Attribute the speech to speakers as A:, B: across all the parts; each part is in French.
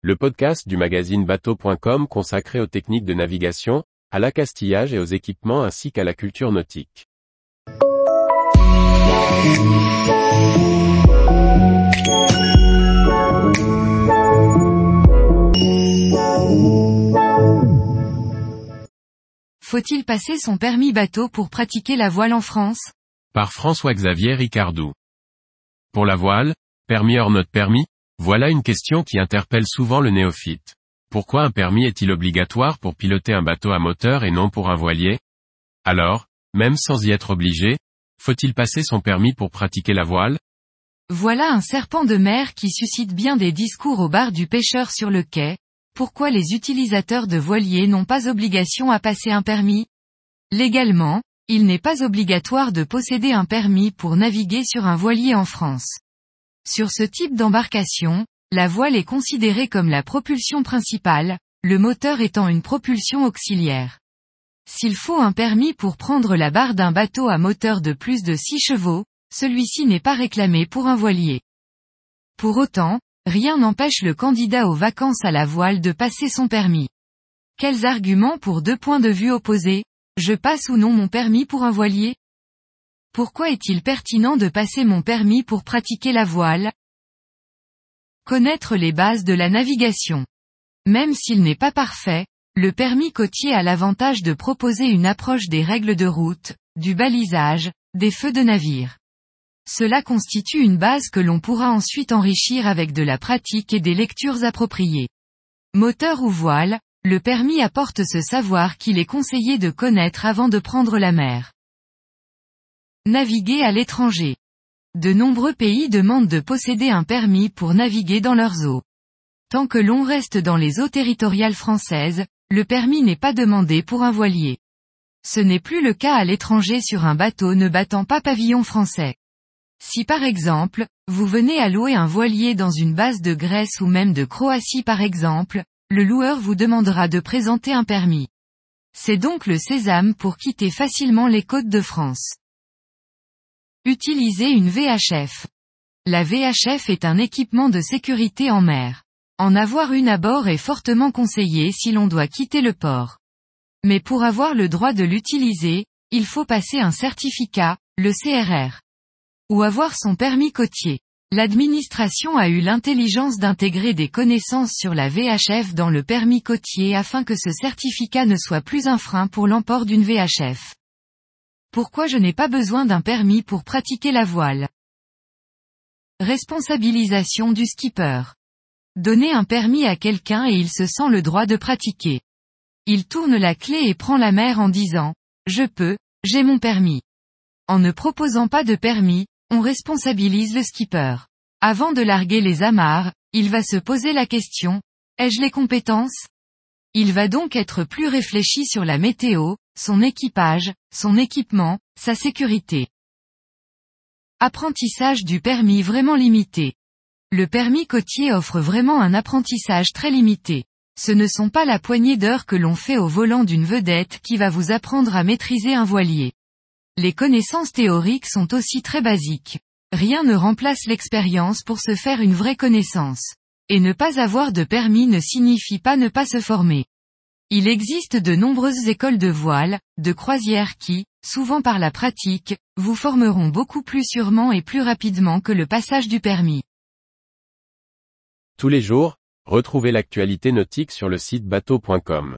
A: le podcast du magazine bateau.com consacré aux techniques de navigation, à l'accastillage et aux équipements ainsi qu'à la culture nautique.
B: Faut-il passer son permis bateau pour pratiquer la voile en France?
A: Par François-Xavier Ricardou. Pour la voile, permis hors note permis, voilà une question qui interpelle souvent le néophyte. Pourquoi un permis est-il obligatoire pour piloter un bateau à moteur et non pour un voilier? Alors, même sans y être obligé, faut-il passer son permis pour pratiquer la voile?
B: Voilà un serpent de mer qui suscite bien des discours au bar du pêcheur sur le quai. Pourquoi les utilisateurs de voiliers n'ont pas obligation à passer un permis? Légalement, il n'est pas obligatoire de posséder un permis pour naviguer sur un voilier en France. Sur ce type d'embarcation, la voile est considérée comme la propulsion principale, le moteur étant une propulsion auxiliaire. S'il faut un permis pour prendre la barre d'un bateau à moteur de plus de 6 chevaux, celui-ci n'est pas réclamé pour un voilier. Pour autant, rien n'empêche le candidat aux vacances à la voile de passer son permis. Quels arguments pour deux points de vue opposés? Je passe ou non mon permis pour un voilier? Pourquoi est-il pertinent de passer mon permis pour pratiquer la voile? Connaître les bases de la navigation. Même s'il n'est pas parfait, le permis côtier a l'avantage de proposer une approche des règles de route, du balisage, des feux de navire. Cela constitue une base que l'on pourra ensuite enrichir avec de la pratique et des lectures appropriées. Moteur ou voile, le permis apporte ce savoir qu'il est conseillé de connaître avant de prendre la mer. Naviguer à l'étranger. De nombreux pays demandent de posséder un permis pour naviguer dans leurs eaux. Tant que l'on reste dans les eaux territoriales françaises, le permis n'est pas demandé pour un voilier. Ce n'est plus le cas à l'étranger sur un bateau ne battant pas pavillon français. Si par exemple, vous venez à louer un voilier dans une base de Grèce ou même de Croatie par exemple, le loueur vous demandera de présenter un permis. C'est donc le sésame pour quitter facilement les côtes de France. Utilisez une VHF. La VHF est un équipement de sécurité en mer. En avoir une à bord est fortement conseillé si l'on doit quitter le port. Mais pour avoir le droit de l'utiliser, il faut passer un certificat, le CRR. Ou avoir son permis côtier. L'administration a eu l'intelligence d'intégrer des connaissances sur la VHF dans le permis côtier afin que ce certificat ne soit plus un frein pour l'emport d'une VHF. Pourquoi je n'ai pas besoin d'un permis pour pratiquer la voile? Responsabilisation du skipper. Donner un permis à quelqu'un et il se sent le droit de pratiquer. Il tourne la clé et prend la mer en disant ⁇ Je peux, j'ai mon permis ⁇ En ne proposant pas de permis, on responsabilise le skipper. Avant de larguer les amarres, il va se poser la question ⁇ Ai-je les compétences? Il va donc être plus réfléchi sur la météo, son équipage, son équipement, sa sécurité. Apprentissage du permis vraiment limité. Le permis côtier offre vraiment un apprentissage très limité. Ce ne sont pas la poignée d'heures que l'on fait au volant d'une vedette qui va vous apprendre à maîtriser un voilier. Les connaissances théoriques sont aussi très basiques. Rien ne remplace l'expérience pour se faire une vraie connaissance. Et ne pas avoir de permis ne signifie pas ne pas se former. Il existe de nombreuses écoles de voile, de croisière qui, souvent par la pratique, vous formeront beaucoup plus sûrement et plus rapidement que le passage du permis.
A: Tous les jours, retrouvez l'actualité nautique sur le site bateau.com.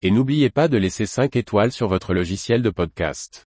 A: Et n'oubliez pas de laisser 5 étoiles sur votre logiciel de podcast.